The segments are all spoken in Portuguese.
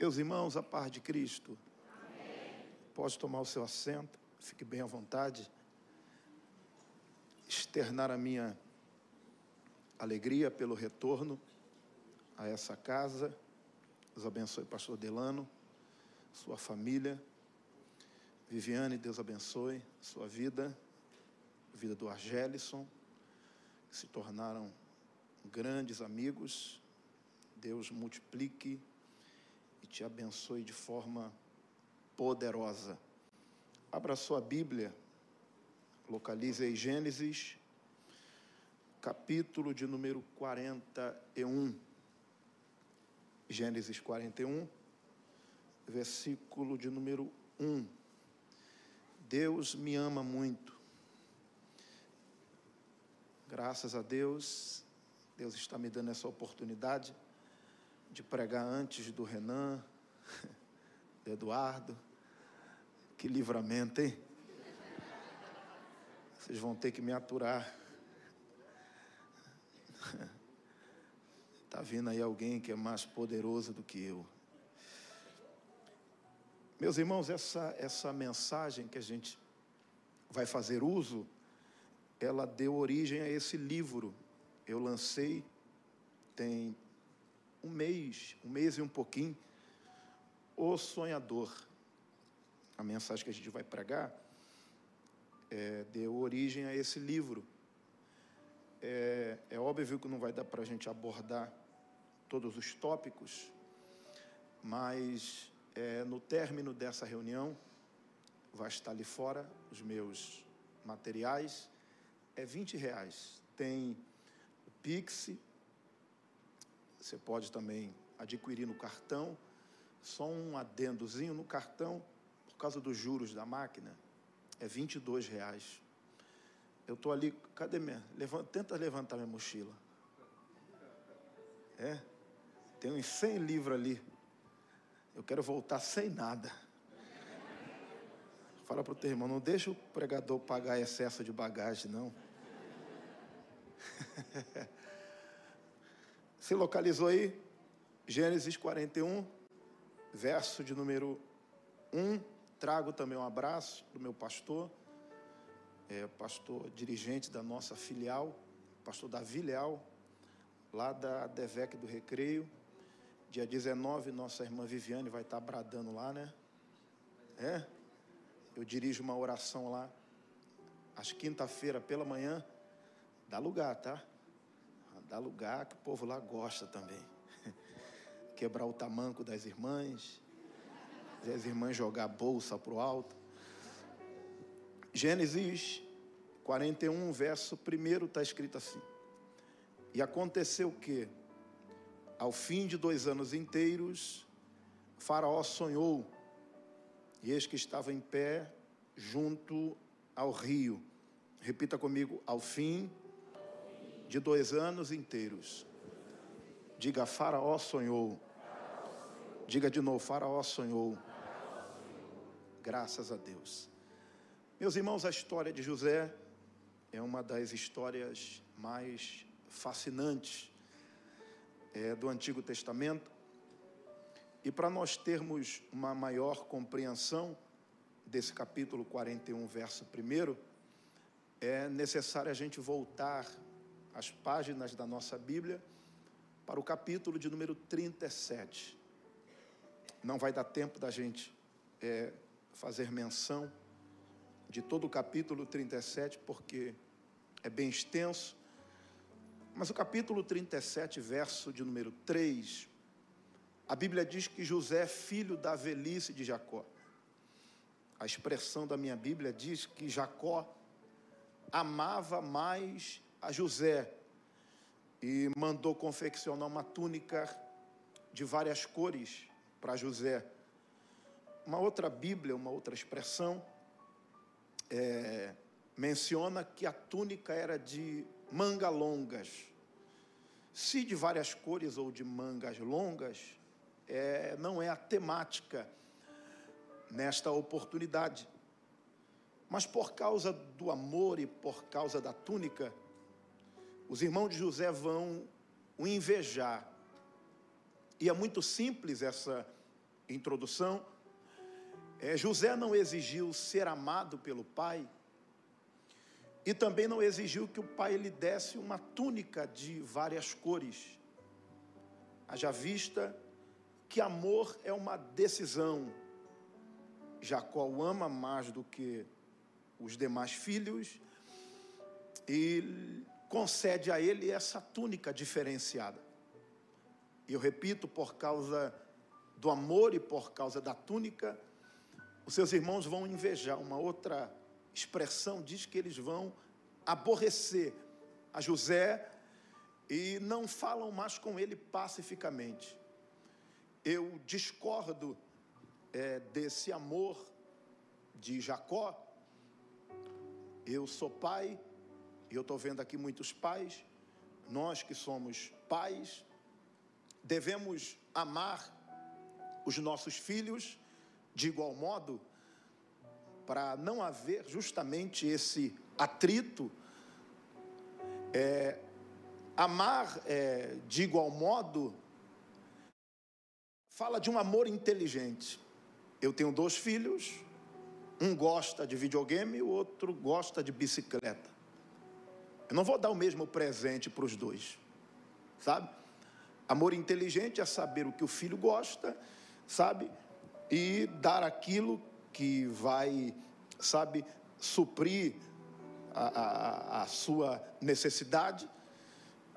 Meus irmãos, a paz de Cristo. Amém. Pode tomar o seu assento, fique bem à vontade. Externar a minha alegria pelo retorno a essa casa. Deus abençoe, Pastor Delano, sua família. Viviane, Deus abençoe sua vida, a vida do Argelison, que se tornaram grandes amigos. Deus multiplique e te abençoe de forma poderosa. Abra sua Bíblia, localize aí Gênesis, capítulo de número 41. Gênesis 41, versículo de número 1. Deus me ama muito. Graças a Deus, Deus está me dando essa oportunidade de pregar antes do Renan, do Eduardo. Que livramento, hein? Vocês vão ter que me aturar. Está vindo aí alguém que é mais poderoso do que eu. Meus irmãos, essa, essa mensagem que a gente vai fazer uso, ela deu origem a esse livro. Eu lancei tem um mês, um mês e um pouquinho, O Sonhador. A mensagem que a gente vai pregar é, deu origem a esse livro. É, é óbvio que não vai dar para a gente abordar todos os tópicos, mas é, no término dessa reunião, vai estar ali fora os meus materiais, é 20 reais. Tem o Pix, você pode também adquirir no cartão. Só um adendozinho no cartão, por causa dos juros da máquina, é 22 reais. Eu estou ali, cadê minha? Levanta, tenta levantar minha mochila. É? Tem uns 100 livros ali. Eu quero voltar sem nada. Fala para o teu irmão, não deixa o pregador pagar excesso de bagagem, não. Se localizou aí? Gênesis 41, verso de número 1. Trago também um abraço do meu pastor, é, pastor dirigente da nossa filial, pastor Davi Leal, lá da Devec do Recreio. Dia 19, nossa irmã Viviane vai estar bradando lá, né? É? Eu dirijo uma oração lá, às quinta-feira pela manhã. Dá lugar, tá? Dá lugar que o povo lá gosta também. Quebrar o tamanco das irmãs, as irmãs jogar a bolsa para o alto. Gênesis 41, verso 1 está escrito assim: E aconteceu que, ao fim de dois anos inteiros, Faraó sonhou, e eis que estava em pé junto ao rio. Repita comigo: ao fim de dois anos inteiros. Diga, Faraó sonhou. Diga de novo, Faraó sonhou. Graças a Deus. Meus irmãos, a história de José é uma das histórias mais fascinantes é, do Antigo Testamento. E para nós termos uma maior compreensão desse capítulo 41, verso 1, é necessário a gente voltar as páginas da nossa Bíblia para o capítulo de número 37. Não vai dar tempo da gente é, fazer menção de todo o capítulo 37, porque é bem extenso. Mas o capítulo 37, verso de número 3, a Bíblia diz que José é filho da velhice de Jacó. A expressão da minha Bíblia diz que Jacó amava mais a José e mandou confeccionar uma túnica de várias cores para José. Uma outra Bíblia, uma outra expressão, é, menciona que a túnica era de manga longas. Se de várias cores ou de mangas longas, é, não é a temática nesta oportunidade. Mas por causa do amor e por causa da túnica, os irmãos de José vão o invejar. E é muito simples essa introdução, é, José não exigiu ser amado pelo pai e também não exigiu que o pai lhe desse uma túnica de várias cores. Haja vista que amor é uma decisão. Jacó o ama mais do que os demais filhos e concede a ele essa túnica diferenciada. E eu repito, por causa do amor e por causa da túnica, os seus irmãos vão invejar. Uma outra expressão diz que eles vão aborrecer a José e não falam mais com ele pacificamente. Eu discordo é, desse amor de Jacó. Eu sou pai, e eu estou vendo aqui muitos pais, nós que somos pais, devemos amar os nossos filhos de igual modo, para não haver justamente esse atrito, é, amar é, de igual modo, fala de um amor inteligente. Eu tenho dois filhos, um gosta de videogame, o outro gosta de bicicleta. Eu não vou dar o mesmo presente para os dois, sabe? Amor inteligente é saber o que o filho gosta, sabe? E dar aquilo que vai, sabe, suprir a, a, a sua necessidade.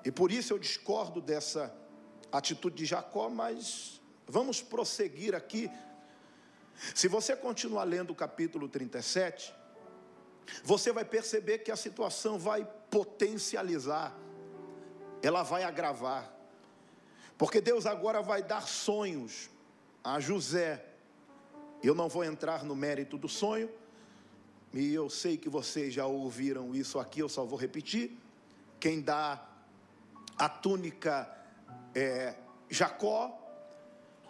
E por isso eu discordo dessa atitude de Jacó, mas vamos prosseguir aqui. Se você continuar lendo o capítulo 37, você vai perceber que a situação vai potencializar, ela vai agravar, porque Deus agora vai dar sonhos a José. Eu não vou entrar no mérito do sonho, e eu sei que vocês já ouviram isso aqui, eu só vou repetir. Quem dá a túnica é Jacó,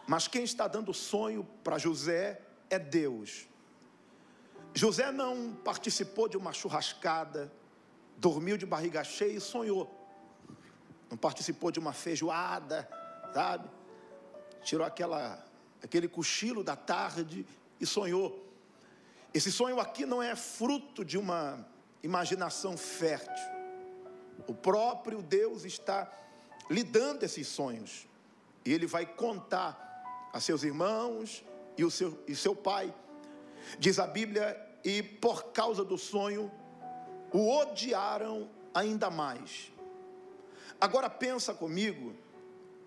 mas quem está dando sonho para José é Deus. José não participou de uma churrascada, dormiu de barriga cheia e sonhou. Não participou de uma feijoada, sabe? Tirou aquela, aquele cochilo da tarde e sonhou. Esse sonho aqui não é fruto de uma imaginação fértil. O próprio Deus está lhe dando esses sonhos. E ele vai contar a seus irmãos e o seu, e seu pai Diz a Bíblia, e por causa do sonho, o odiaram ainda mais. Agora pensa comigo,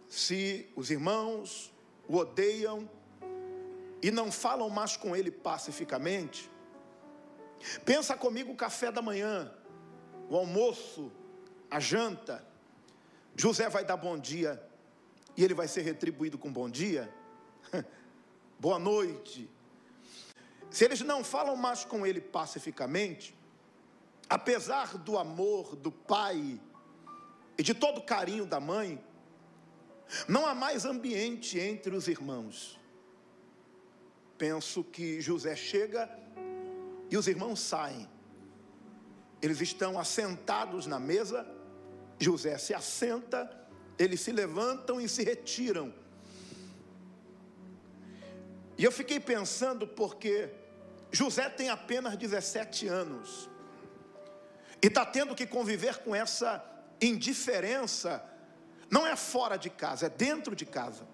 se os irmãos o odeiam e não falam mais com ele pacificamente, pensa comigo o café da manhã, o almoço, a janta. José vai dar bom dia e ele vai ser retribuído com bom dia. Boa noite, se eles não falam mais com ele pacificamente, apesar do amor do pai e de todo o carinho da mãe, não há mais ambiente entre os irmãos. Penso que José chega e os irmãos saem. Eles estão assentados na mesa, José se assenta, eles se levantam e se retiram e eu fiquei pensando porque José tem apenas 17 anos e está tendo que conviver com essa indiferença, não é fora de casa, é dentro de casa.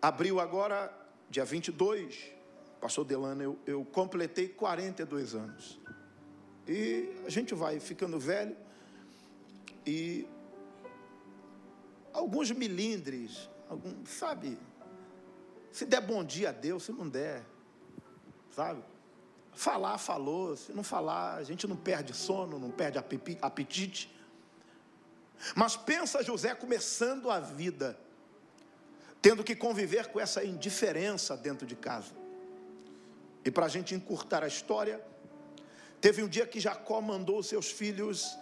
Abriu agora, dia 22, pastor Delano, eu, eu completei 42 anos. E a gente vai ficando velho e alguns milindres, algum, sabe, se der bom dia a Deus, se não der, sabe? Falar, falou. Se não falar, a gente não perde sono, não perde apetite. Mas pensa José começando a vida, tendo que conviver com essa indiferença dentro de casa. E para a gente encurtar a história, teve um dia que Jacó mandou seus filhos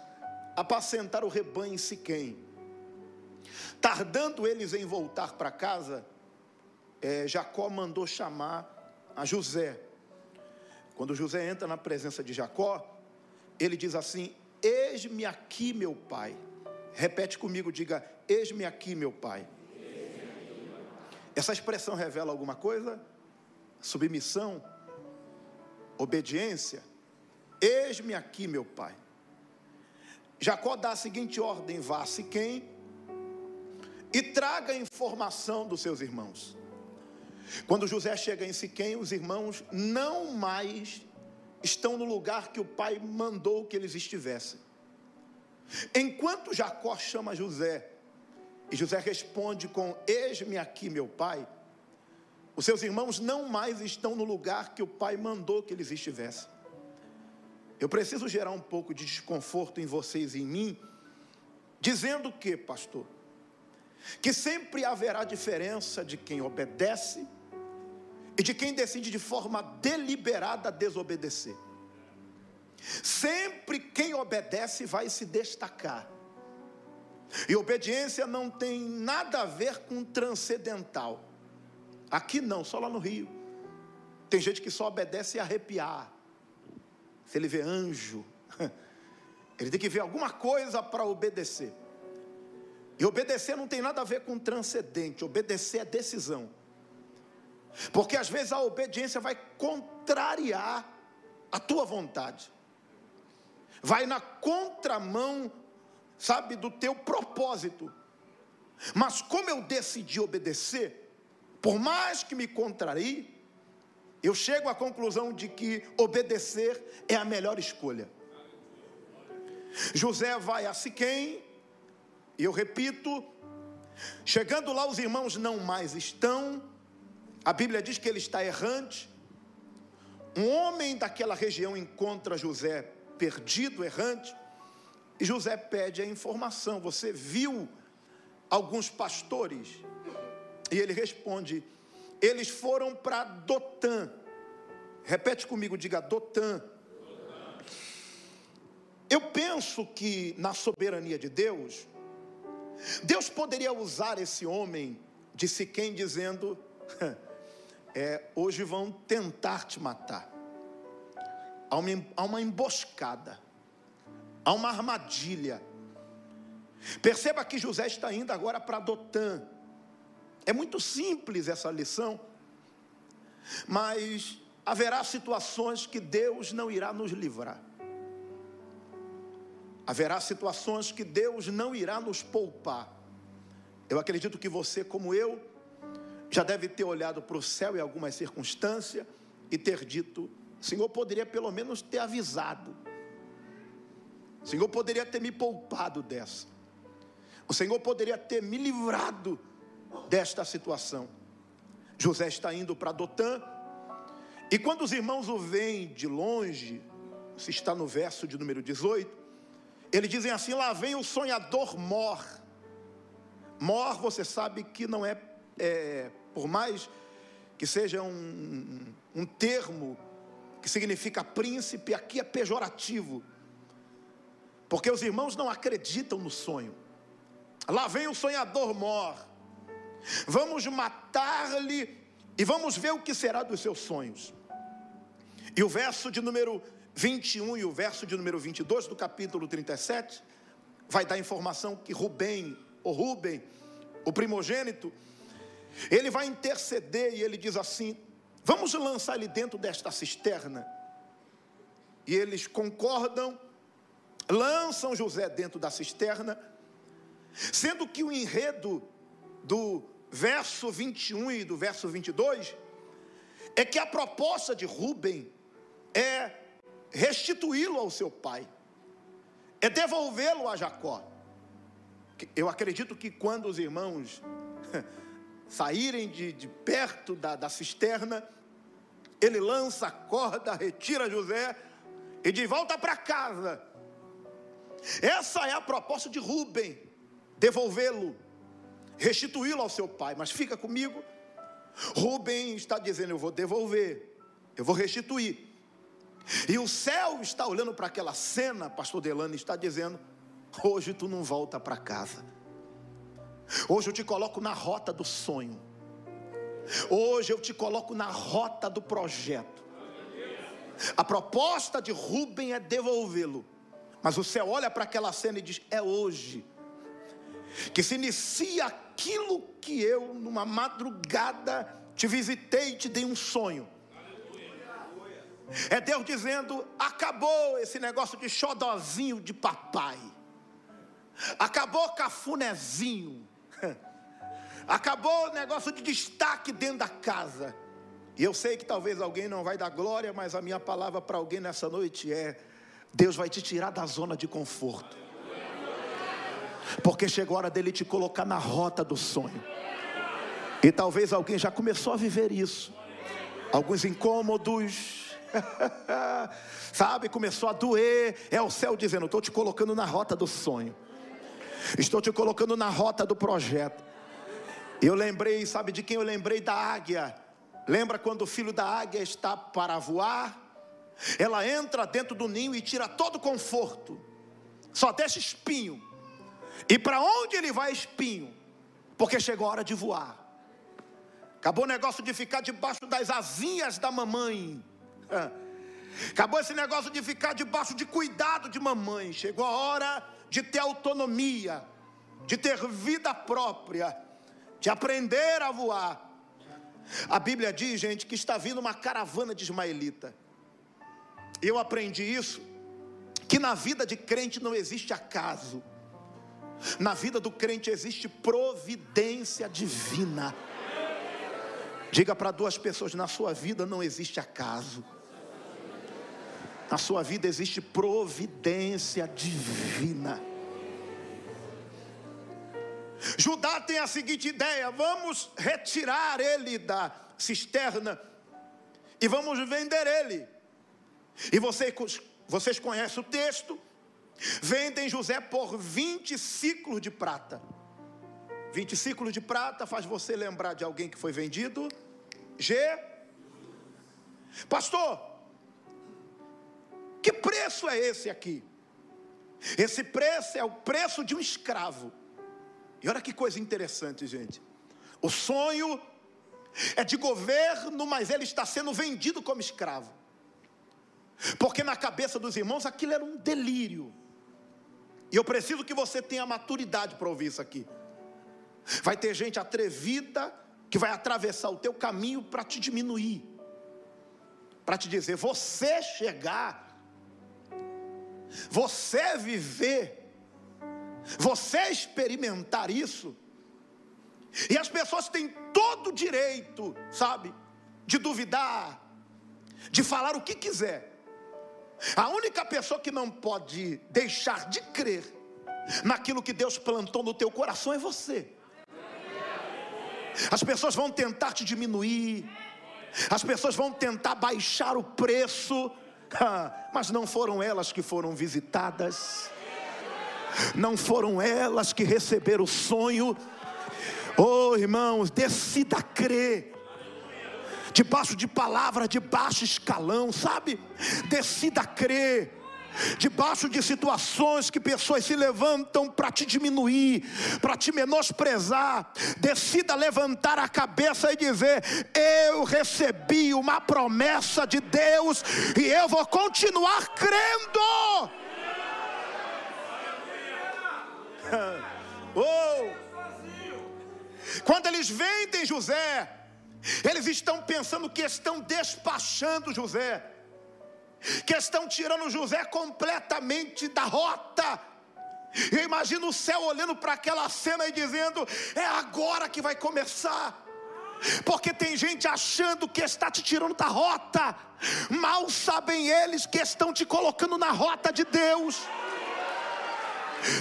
apacentar o rebanho em Siquém. Tardando eles em voltar para casa, é, Jacó mandou chamar a José. Quando José entra na presença de Jacó, ele diz assim: Eis-me aqui, meu pai. Repete comigo, diga: Eis-me aqui, meu pai. Essa expressão revela alguma coisa? Submissão, obediência. Eis-me aqui, meu pai. Jacó dá a seguinte ordem: vá a Siquém e traga informação dos seus irmãos. Quando José chega em Siquém, os irmãos não mais estão no lugar que o pai mandou que eles estivessem. Enquanto Jacó chama José, e José responde com: Eis-me aqui, meu pai. Os seus irmãos não mais estão no lugar que o pai mandou que eles estivessem. Eu preciso gerar um pouco de desconforto em vocês e em mim, dizendo que, pastor, que sempre haverá diferença de quem obedece e de quem decide de forma deliberada desobedecer. Sempre quem obedece vai se destacar. E obediência não tem nada a ver com transcendental. Aqui não, só lá no Rio. Tem gente que só obedece e arrepiar. Se ele vê anjo, ele tem que ver alguma coisa para obedecer. E obedecer não tem nada a ver com transcendente, obedecer é decisão. Porque às vezes a obediência vai contrariar a tua vontade, vai na contramão sabe, do teu propósito. Mas como eu decidi obedecer, por mais que me contrarie, eu chego à conclusão de que obedecer é a melhor escolha. José vai a Siquém, e eu repito, chegando lá os irmãos não mais estão, a Bíblia diz que ele está errante. Um homem daquela região encontra José perdido, errante, e José pede a informação: Você viu alguns pastores? E ele responde: Eles foram para Dotã. Repete comigo, diga Dotã. Eu penso que na soberania de Deus, Deus poderia usar esse homem de Siquém dizendo: é, hoje vão tentar te matar. Há uma, há uma emboscada há uma armadilha. Perceba que José está indo agora para Dotã. É muito simples essa lição, mas haverá situações que Deus não irá nos livrar. Haverá situações que Deus não irá nos poupar. Eu acredito que você, como eu, já deve ter olhado para o céu em algumas circunstâncias e ter dito: Senhor, poderia pelo menos ter avisado. Senhor poderia ter me poupado dessa. O Senhor poderia ter me livrado desta situação. José está indo para Dotã. E quando os irmãos o veem de longe, se está no verso de número 18, eles dizem assim: lá vem o sonhador Mor. Mor, você sabe que não é, é por mais que seja um, um termo que significa príncipe, aqui é pejorativo porque os irmãos não acreditam no sonho. Lá vem o sonhador mor. Vamos matar-lhe e vamos ver o que será dos seus sonhos. E o verso de número 21 e o verso de número 22 do capítulo 37 vai dar informação que Rubem, o Rubem, o primogênito, ele vai interceder e ele diz assim: Vamos lançar ele dentro desta cisterna. E eles concordam lançam José dentro da cisterna, sendo que o enredo do verso 21 e do verso 22 é que a proposta de Rubem é restituí-lo ao seu pai, é devolvê-lo a Jacó. Eu acredito que quando os irmãos saírem de, de perto da, da cisterna, ele lança a corda, retira José e de volta para casa essa é a proposta de Rubem: devolvê-lo, restituí-lo ao seu pai. Mas fica comigo. Rubem está dizendo: Eu vou devolver, eu vou restituir. E o céu está olhando para aquela cena, pastor Delano está dizendo: Hoje tu não volta para casa. Hoje eu te coloco na rota do sonho. Hoje eu te coloco na rota do projeto. A proposta de Rubem é devolvê-lo. Mas o céu olha para aquela cena e diz: É hoje. que se inicia aquilo que eu, numa madrugada, te visitei e te dei um sonho. É Deus dizendo: acabou esse negócio de xodozinho de papai, acabou cafunézinho, acabou o negócio de destaque dentro da casa. E eu sei que talvez alguém não vai dar glória, mas a minha palavra para alguém nessa noite é: Deus vai te tirar da zona de conforto, porque chegou a hora dele te colocar na rota do sonho. E talvez alguém já começou a viver isso, alguns incômodos, Sabe, começou a doer. É o céu dizendo: Estou te colocando na rota do sonho, estou te colocando na rota do projeto. Eu lembrei, sabe de quem eu lembrei? Da águia. Lembra quando o filho da águia está para voar? Ela entra dentro do ninho e tira todo o conforto, só deixa espinho. E para onde ele vai espinho? Porque chegou a hora de voar. Acabou o negócio de ficar debaixo das asinhas da mamãe. Acabou esse negócio de ficar debaixo de cuidado de mamãe. Chegou a hora de ter autonomia, de ter vida própria, de aprender a voar. A Bíblia diz, gente, que está vindo uma caravana de ismaelita. Eu aprendi isso, que na vida de crente não existe acaso. Na vida do crente existe providência divina. Diga para duas pessoas: na sua vida não existe acaso. Na sua vida existe providência divina. Judá tem a seguinte ideia: vamos retirar ele da cisterna e vamos vender ele. E vocês, vocês conhecem o texto? Vendem José por 20 ciclos de prata. 20 ciclos de prata faz você lembrar de alguém que foi vendido? G. Pastor, que preço é esse aqui? Esse preço é o preço de um escravo. E olha que coisa interessante, gente. O sonho é de governo, mas ele está sendo vendido como escravo. Porque na cabeça dos irmãos aquilo era um delírio. E eu preciso que você tenha maturidade para ouvir isso aqui. Vai ter gente atrevida que vai atravessar o teu caminho para te diminuir, para te dizer, você chegar você viver, você experimentar isso, e as pessoas têm todo o direito, sabe, de duvidar, de falar o que quiser. A única pessoa que não pode deixar de crer naquilo que Deus plantou no teu coração é você. As pessoas vão tentar te diminuir, as pessoas vão tentar baixar o preço, mas não foram elas que foram visitadas, não foram elas que receberam o sonho. Oh irmãos, decida crer debaixo de palavra de baixo escalão, sabe? Decida crer debaixo de situações que pessoas se levantam para te diminuir, para te menosprezar, decida levantar a cabeça e dizer: Eu recebi uma promessa de Deus e eu vou continuar crendo. oh. Quando eles vendem José, eles estão pensando que estão despachando José que estão tirando José completamente da rota. Eu imagino o céu olhando para aquela cena e dizendo: é agora que vai começar. Porque tem gente achando que está te tirando da rota, mal sabem eles que estão te colocando na rota de Deus.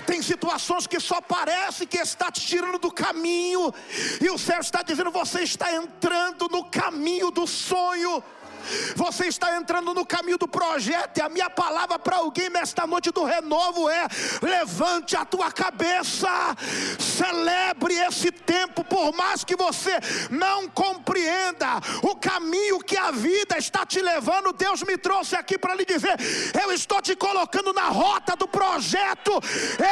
Tem situações que só parece que está te tirando do caminho, e o céu está dizendo: você está entrando no caminho do sonho. Você está entrando no caminho do projeto, e a minha palavra para alguém nesta noite do renovo é: levante a tua cabeça, celebre esse tempo, por mais que você não compreenda o caminho que a vida está te levando. Deus me trouxe aqui para lhe dizer: eu estou te colocando na rota do projeto,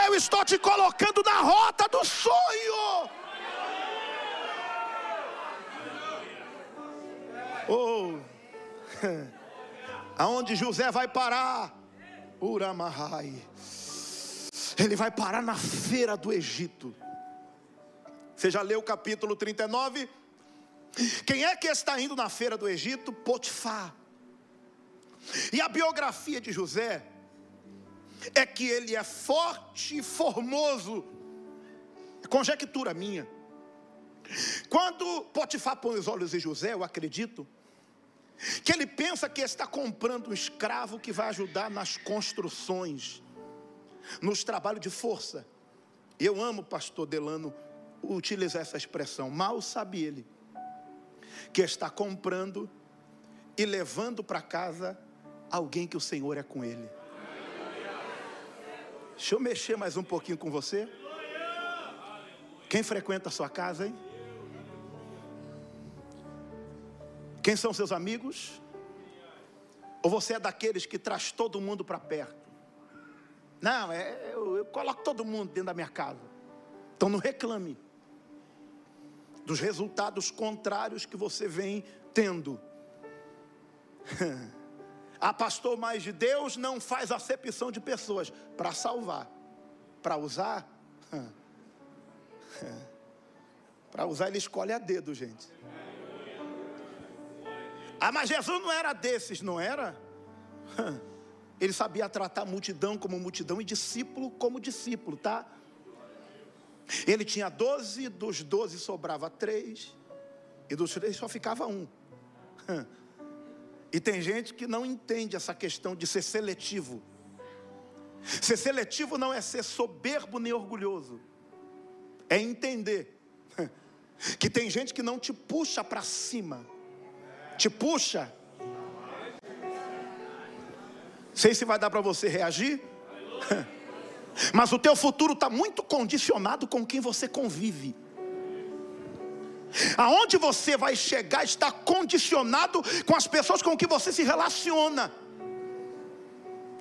eu estou te colocando na rota do sonho. Oh. Aonde José vai parar? Uramahai. Ele vai parar na feira do Egito. Você já leu o capítulo 39? Quem é que está indo na feira do Egito? Potifar. E a biografia de José é que ele é forte e formoso. Conjectura minha. Quando Potifar põe os olhos em José, eu acredito, que ele pensa que está comprando um escravo que vai ajudar nas construções, nos trabalhos de força. Eu amo, pastor Delano, utilizar essa expressão. Mal sabe ele que está comprando e levando para casa alguém que o Senhor é com ele. Deixa eu mexer mais um pouquinho com você. Quem frequenta a sua casa, hein? Quem são seus amigos? Ou você é daqueles que traz todo mundo para perto? Não, é, eu, eu coloco todo mundo dentro da minha casa. Então não reclame dos resultados contrários que você vem tendo. ah, pastor, mas Deus não faz acepção de pessoas para salvar, para usar. para usar, ele escolhe a dedo, gente. Ah, mas Jesus não era desses, não era? Ele sabia tratar multidão como multidão e discípulo como discípulo, tá? Ele tinha doze, dos doze sobrava três, e dos três só ficava um. E tem gente que não entende essa questão de ser seletivo. Ser seletivo não é ser soberbo nem orgulhoso, é entender que tem gente que não te puxa para cima, te puxa. Sei se vai dar para você reagir. Mas o teu futuro está muito condicionado com quem você convive. Aonde você vai chegar está condicionado com as pessoas com que você se relaciona.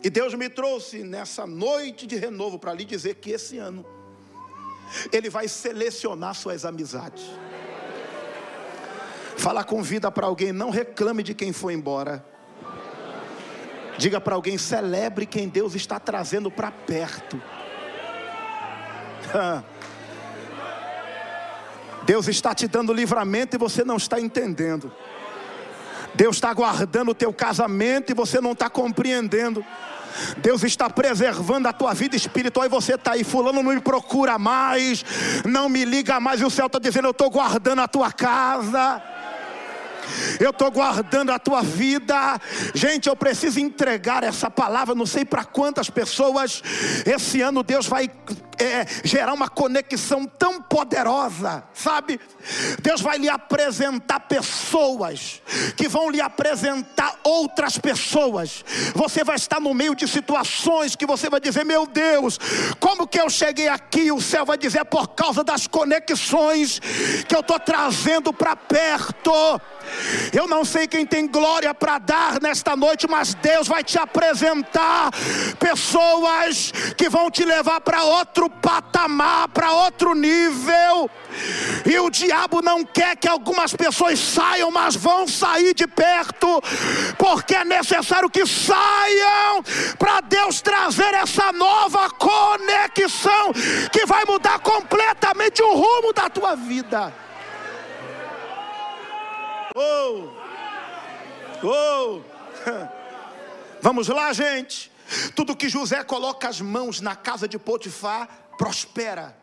E Deus me trouxe nessa noite de renovo para lhe dizer que esse ano Ele vai selecionar suas amizades. Fala com vida para alguém, não reclame de quem foi embora. Diga para alguém: celebre quem Deus está trazendo para perto. Deus está te dando livramento e você não está entendendo. Deus está guardando o teu casamento e você não está compreendendo. Deus está preservando a tua vida espiritual e você está aí, fulano não me procura mais, não me liga mais, e o céu está dizendo, eu estou guardando a tua casa eu estou guardando a tua vida. Gente, eu preciso entregar essa palavra, não sei para quantas pessoas. Esse ano Deus vai é, gerar uma conexão tão poderosa, sabe? Deus vai lhe apresentar pessoas que vão lhe apresentar outras pessoas. Você vai estar no meio de situações que você vai dizer: Meu Deus, como que eu cheguei aqui? O céu vai dizer: é por causa das conexões que eu estou trazendo para perto. Eu não sei quem tem glória para dar nesta noite, mas Deus vai te apresentar pessoas que vão te levar para outro patamar, para outro nível. E o diabo não quer que algumas pessoas saiam, mas vão sair de perto, porque é necessário que saiam para Deus trazer essa nova conexão que vai mudar completamente o rumo da tua vida. Oh! Oh! Vamos lá, gente. Tudo que José coloca as mãos na casa de Potifar prospera.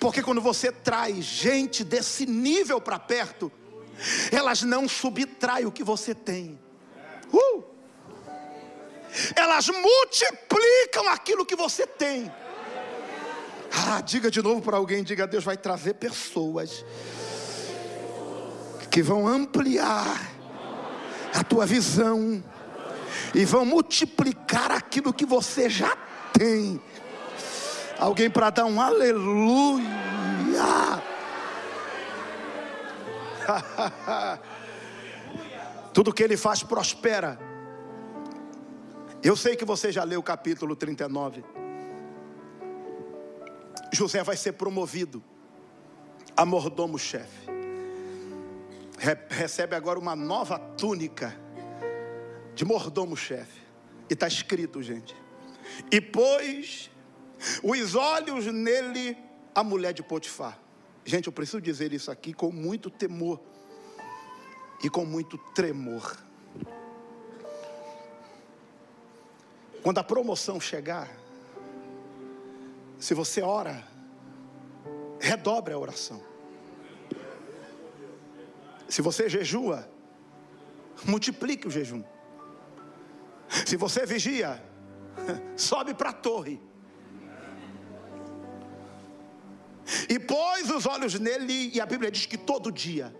Porque quando você traz gente desse nível para perto, elas não subtraem o que você tem. Uh! Elas multiplicam aquilo que você tem. Ah, diga de novo para alguém, diga Deus vai trazer pessoas que vão ampliar a tua visão e vão multiplicar aquilo que você já tem. Alguém para dar um aleluia. Tudo que ele faz prospera. Eu sei que você já leu o capítulo 39. José vai ser promovido a mordomo-chefe recebe agora uma nova túnica de mordomo-chefe. E está escrito, gente. E pôs os olhos nele a mulher de Potifar. Gente, eu preciso dizer isso aqui com muito temor e com muito tremor. Quando a promoção chegar, se você ora, redobre a oração. Se você jejua, multiplique o jejum. Se você vigia, sobe para a torre. E pôs os olhos nele, e a Bíblia diz que todo dia.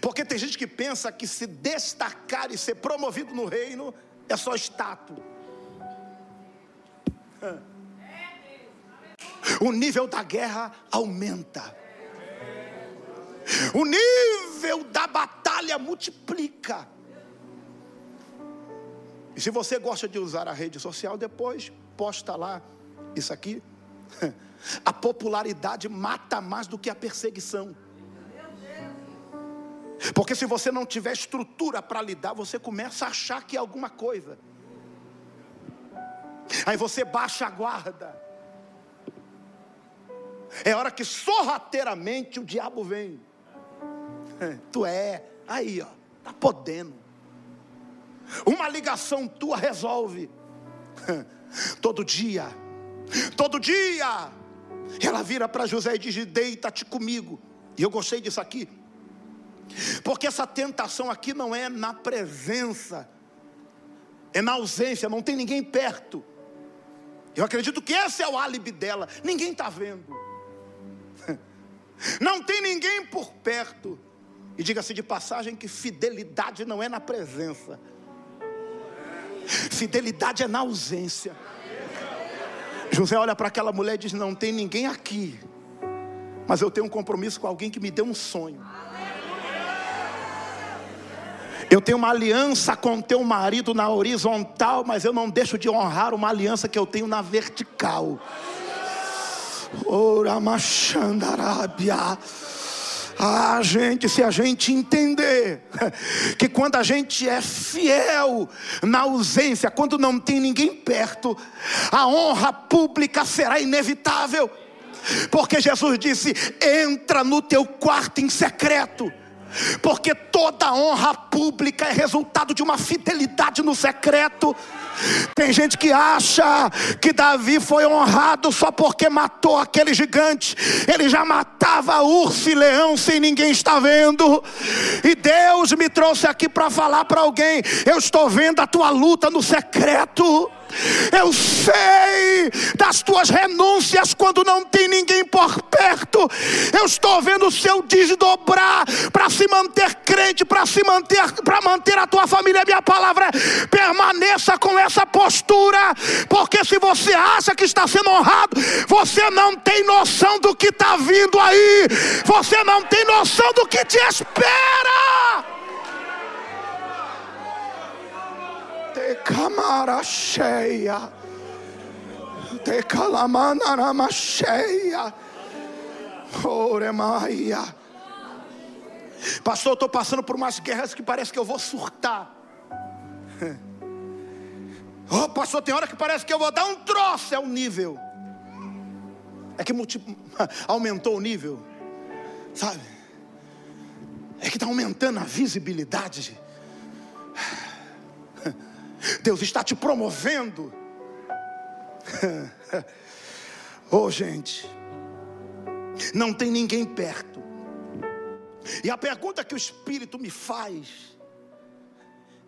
Porque tem gente que pensa que se destacar e ser promovido no reino é só status. O nível da guerra aumenta. O nível da batalha multiplica. E se você gosta de usar a rede social, depois posta lá isso aqui. A popularidade mata mais do que a perseguição. Porque se você não tiver estrutura para lidar, você começa a achar que é alguma coisa. Aí você baixa a guarda. É hora que sorrateiramente o diabo vem. Tu é, aí ó, tá podendo. Uma ligação tua resolve. Todo dia, todo dia. Ela vira para José e diz: Deita-te comigo. E eu gostei disso aqui. Porque essa tentação aqui não é na presença, é na ausência, não tem ninguém perto. Eu acredito que esse é o álibi dela. Ninguém está vendo. Não tem ninguém por perto. E diga-se de passagem que fidelidade não é na presença, fidelidade é na ausência. José olha para aquela mulher e diz: Não tem ninguém aqui, mas eu tenho um compromisso com alguém que me deu um sonho. Eu tenho uma aliança com teu marido na horizontal, mas eu não deixo de honrar uma aliança que eu tenho na vertical. Ora, machandarábia. Ah, gente, se a gente entender que quando a gente é fiel na ausência, quando não tem ninguém perto, a honra pública será inevitável. Porque Jesus disse: entra no teu quarto em secreto porque toda honra pública é resultado de uma fidelidade no secreto. Tem gente que acha que Davi foi honrado só porque matou aquele gigante. Ele já matava urso e leão sem ninguém estar vendo. E Deus me trouxe aqui para falar para alguém: eu estou vendo a tua luta no secreto. Eu sei das tuas renúncias quando não tem ninguém por perto. Eu estou vendo o seu desdobrar para se manter crente, para se manter, para manter a tua família. Minha palavra é: permaneça com essa postura, porque se você acha que está sendo honrado, você não tem noção do que está vindo aí. Você não tem noção do que te espera. De camara cheia, de calamanarama cheia, oremaia. Pastor, eu estou passando por umas guerras que parece que eu vou surtar. Oh, pastor, tem hora que parece que eu vou dar um troço, é o nível. É que aumentou o nível, sabe? É que está aumentando a visibilidade. Deus está te promovendo. oh, gente, não tem ninguém perto. E a pergunta que o Espírito me faz,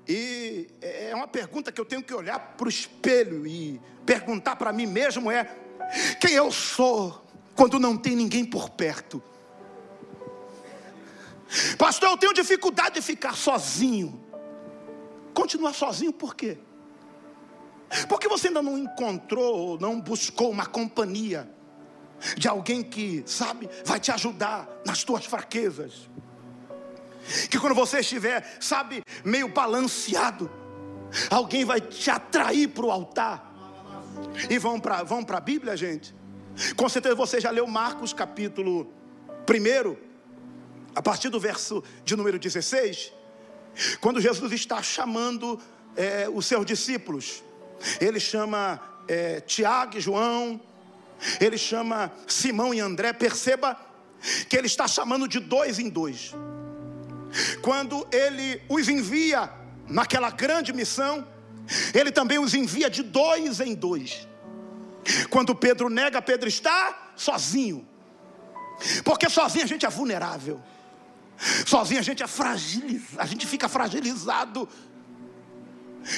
e é uma pergunta que eu tenho que olhar para o espelho e perguntar para mim mesmo: é quem eu sou quando não tem ninguém por perto? Pastor, eu tenho dificuldade de ficar sozinho. Continuar sozinho por quê? Porque você ainda não encontrou, não buscou uma companhia de alguém que, sabe, vai te ajudar nas tuas fraquezas. Que quando você estiver, sabe, meio balanceado, alguém vai te atrair para o altar. E vão para vão a Bíblia, gente. Com certeza você já leu Marcos capítulo 1, a partir do verso de número 16. Quando Jesus está chamando é, os seus discípulos, ele chama é, Tiago e João, ele chama Simão e André, perceba que ele está chamando de dois em dois. Quando ele os envia naquela grande missão, ele também os envia de dois em dois. Quando Pedro nega, Pedro está sozinho. Porque sozinho a gente é vulnerável. Sozinho a gente é fragilizado, a gente fica fragilizado.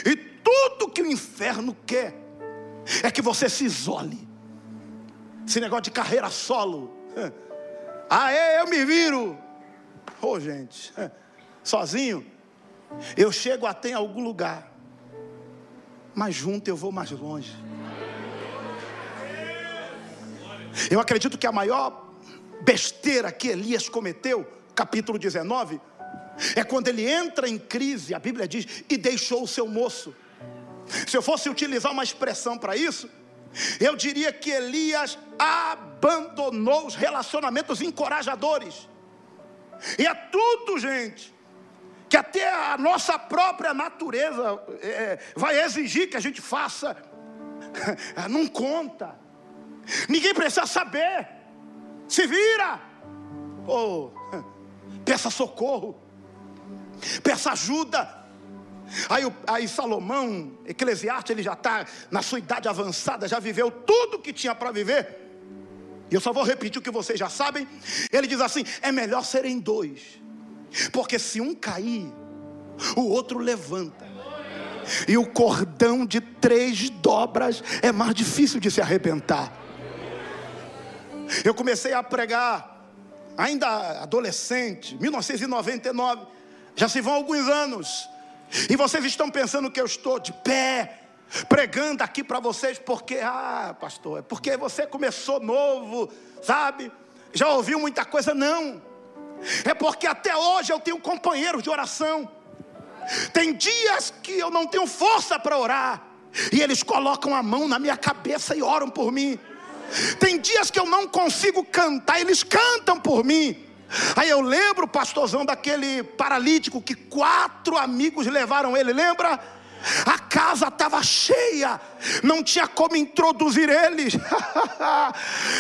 E tudo que o inferno quer é que você se isole. Esse negócio de carreira solo. Ah, é, eu me viro. Ô, oh, gente, sozinho, eu chego até em algum lugar, mas junto eu vou mais longe. Eu acredito que a maior besteira que Elias cometeu, capítulo 19, é quando ele entra em crise, a Bíblia diz, e deixou o seu moço. Se eu fosse utilizar uma expressão para isso, eu diria que Elias abandonou os relacionamentos encorajadores. E é tudo, gente, que até a nossa própria natureza é, vai exigir que a gente faça. Não conta. Ninguém precisa saber. Se vira. Ou oh, peça socorro. Peça ajuda. Aí, aí Salomão, Eclesiastes, ele já está na sua idade avançada, já viveu tudo que tinha para viver. E eu só vou repetir o que vocês já sabem. Ele diz assim: é melhor serem dois, porque se um cair, o outro levanta. E o cordão de três dobras é mais difícil de se arrebentar. Eu comecei a pregar, ainda adolescente, 1999, já se vão alguns anos. E vocês estão pensando que eu estou de pé, pregando aqui para vocês, porque, ah, pastor, é porque você começou novo, sabe? Já ouviu muita coisa? Não. É porque até hoje eu tenho companheiros de oração. Tem dias que eu não tenho força para orar, e eles colocam a mão na minha cabeça e oram por mim. Tem dias que eu não consigo cantar, eles cantam por mim. Aí eu lembro, pastorzão, daquele paralítico que quatro amigos levaram ele, lembra? A casa estava cheia, não tinha como introduzir eles.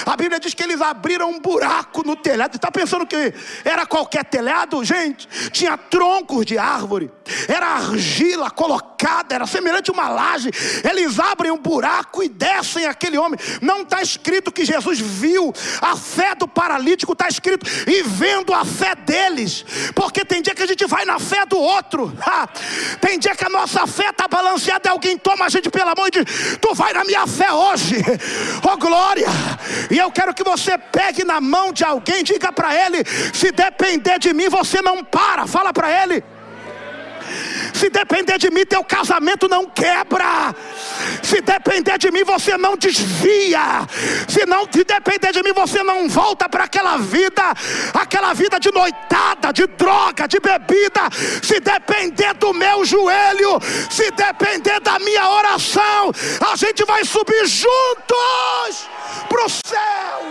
a Bíblia diz que eles abriram um buraco no telhado. Está pensando que era qualquer telhado? Gente, tinha troncos de árvore, era argila colocada, era semelhante a uma laje. Eles abrem um buraco e descem aquele homem. Não está escrito que Jesus viu a fé do paralítico, está escrito e vendo a fé deles, porque tem dia que a gente vai na fé do outro, tem dia que a nossa fé está balanceada e alguém toma a gente pela mão e diz: Tu vai na minha fé hoje, oh glória. E eu quero que você pegue na mão de alguém, diga para ele: Se depender de mim, você não para. Fala para ele. Se depender de mim, teu casamento não quebra. Se depender de mim, você não desvia. Se não se depender de mim, você não volta para aquela vida, aquela vida de noitada, de droga, de bebida. Se depender do meu joelho, se depender da minha oração, a gente vai subir juntos para o céu.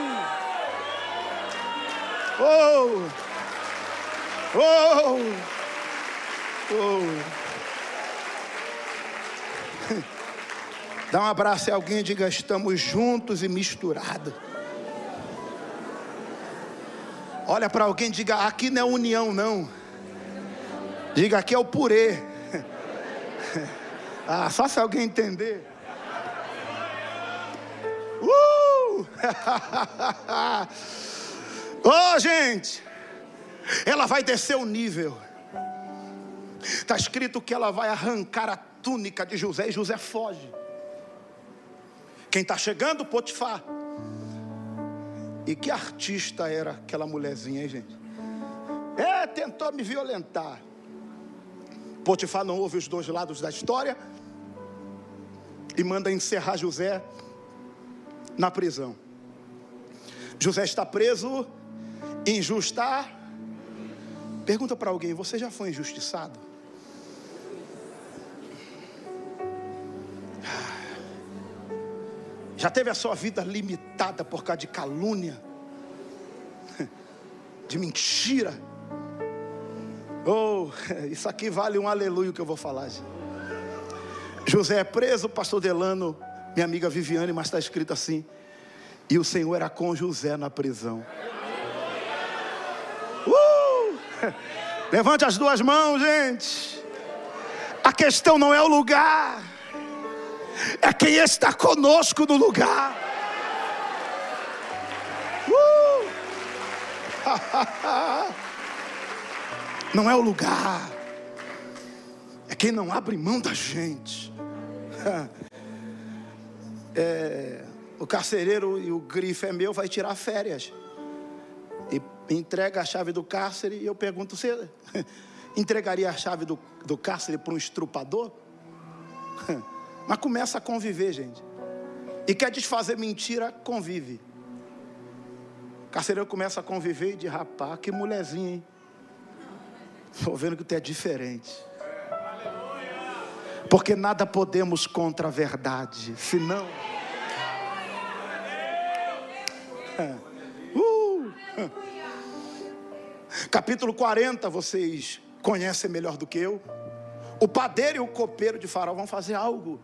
Oh, oh. Oh. Dá um abraço a alguém e diga: estamos juntos e misturados. Olha para alguém e diga: aqui não é união, não. Diga: aqui é o purê. ah, só se alguém entender. Uh! oh, gente, ela vai descer o nível. Está escrito que ela vai arrancar a túnica de José e José foge. Quem está chegando? Potifar. E que artista era aquela mulherzinha, hein, gente? É, tentou me violentar. Potifar não ouve os dois lados da história e manda encerrar José na prisão. José está preso, injusta. Pergunta para alguém: você já foi injustiçado? Já teve a sua vida limitada por causa de calúnia, de mentira. Oh, isso aqui vale um aleluia que eu vou falar. José é preso, pastor Delano, minha amiga Viviane, mas está escrito assim: E o Senhor era com José na prisão. Uh! Levante as duas mãos, gente. A questão não é o lugar, é quem está conosco no lugar. Uh! não é o lugar, é quem não abre mão da gente. É, o carcereiro e o grifo é meu, vai tirar férias. E entrega a chave do cárcere e eu pergunto: você entregaria a chave do, do cárcere para um estrupador? Mas começa a conviver, gente. E quer desfazer mentira, convive. Carcereiro começa a conviver e de rapaz, que mulherzinha, hein? Estou vendo que tu é diferente. Porque nada podemos contra a verdade, senão. Uh. Capítulo 40, vocês conhecem melhor do que eu. O padeiro e o copeiro de Faraó vão fazer algo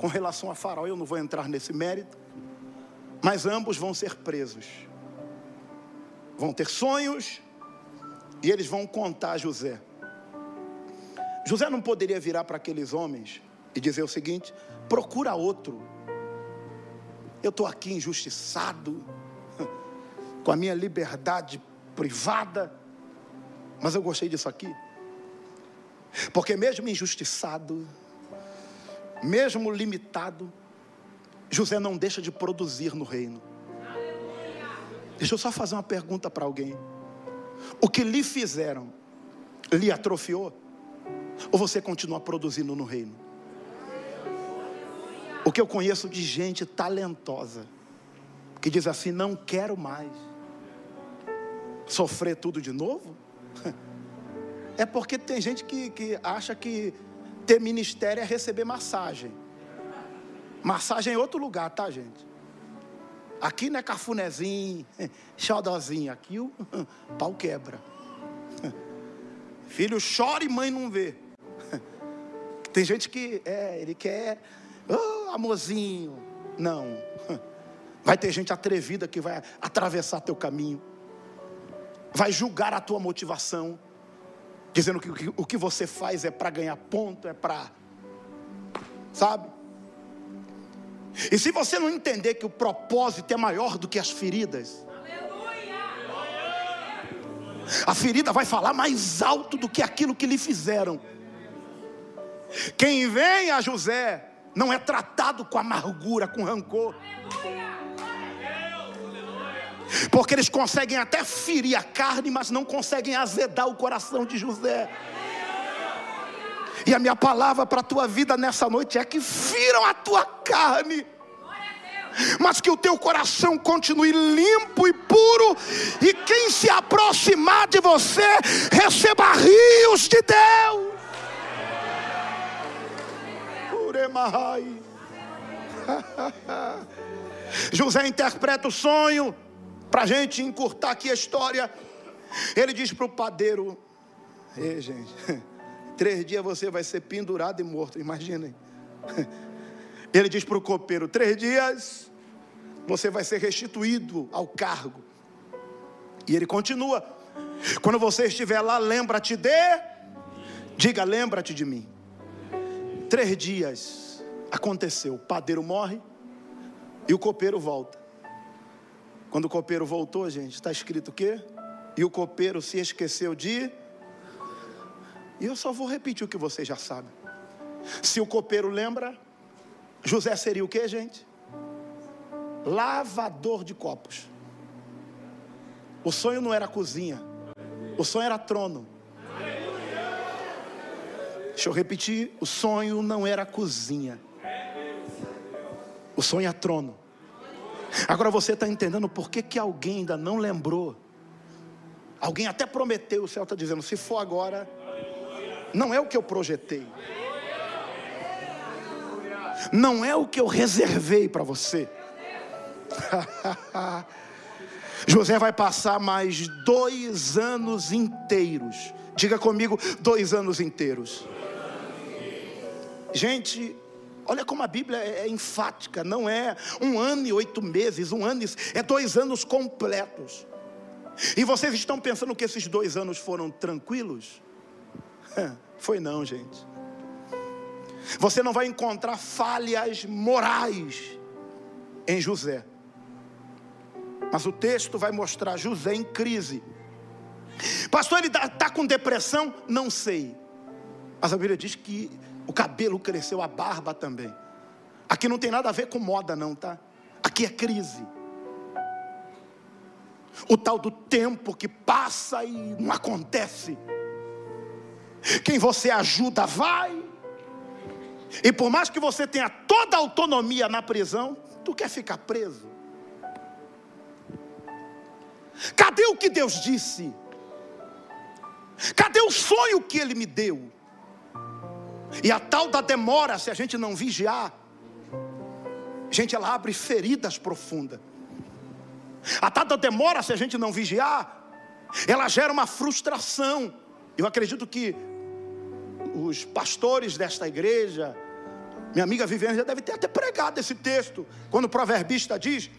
com relação a Faraó. Eu não vou entrar nesse mérito, mas ambos vão ser presos. Vão ter sonhos e eles vão contar a José. José não poderia virar para aqueles homens e dizer o seguinte: procura outro. Eu estou aqui injustiçado, com a minha liberdade privada, mas eu gostei disso aqui. Porque mesmo injustiçado, mesmo limitado, José não deixa de produzir no reino. Deixa eu só fazer uma pergunta para alguém. O que lhe fizeram, lhe atrofiou? Ou você continua produzindo no reino? O que eu conheço de gente talentosa, que diz assim: não quero mais sofrer tudo de novo. É porque tem gente que, que acha que ter ministério é receber massagem. Massagem em outro lugar, tá, gente? Aqui não é cafunézinho, xodozinho. Aqui o pau quebra. Filho chora e mãe não vê. Tem gente que é, ele quer, oh, amorzinho. Não. Vai ter gente atrevida que vai atravessar teu caminho. Vai julgar a tua motivação dizendo que o que você faz é para ganhar ponto, é para. Sabe? E se você não entender que o propósito é maior do que as feridas, a ferida vai falar mais alto do que aquilo que lhe fizeram. Quem vem a José não é tratado com amargura, com rancor. Porque eles conseguem até ferir a carne, mas não conseguem azedar o coração de José. E a minha palavra para a tua vida nessa noite é que firam a tua carne, mas que o teu coração continue limpo e puro, e quem se aproximar de você receba rios de Deus. José interpreta o sonho. Para a gente encurtar aqui a história, ele diz para o padeiro: Ei, gente, três dias você vai ser pendurado e morto, imaginem. Ele diz para o copeiro: Três dias você vai ser restituído ao cargo. E ele continua: Quando você estiver lá, lembra-te de. Diga, lembra-te de mim. Três dias aconteceu: o padeiro morre e o copeiro volta. Quando o copeiro voltou, gente, está escrito o quê? E o copeiro se esqueceu de. E eu só vou repetir o que você já sabe. Se o copeiro lembra, José seria o que, gente? Lavador de copos. O sonho não era cozinha, o sonho era trono. Deixa eu repetir: o sonho não era cozinha, o sonho é trono. Agora você está entendendo por que, que alguém ainda não lembrou. Alguém até prometeu, o céu está dizendo: se for agora, não é o que eu projetei, não é o que eu reservei para você. José vai passar mais dois anos inteiros. Diga comigo, dois anos inteiros. Gente, Olha como a Bíblia é, é enfática, não é um ano e oito meses, um ano, é dois anos completos. E vocês estão pensando que esses dois anos foram tranquilos? Foi não, gente. Você não vai encontrar falhas morais em José. Mas o texto vai mostrar José em crise. Pastor, ele está com depressão? Não sei. Mas a Bíblia diz que o cabelo cresceu, a barba também. Aqui não tem nada a ver com moda, não, tá? Aqui é crise. O tal do tempo que passa e não acontece. Quem você ajuda vai. E por mais que você tenha toda a autonomia na prisão, tu quer ficar preso. Cadê o que Deus disse? Cadê o sonho que Ele me deu? E a tal da demora, se a gente não vigiar, gente, ela abre feridas profundas. A tal da demora, se a gente não vigiar, ela gera uma frustração. Eu acredito que os pastores desta igreja, minha amiga Viviane já deve ter até pregado esse texto, quando o proverbista diz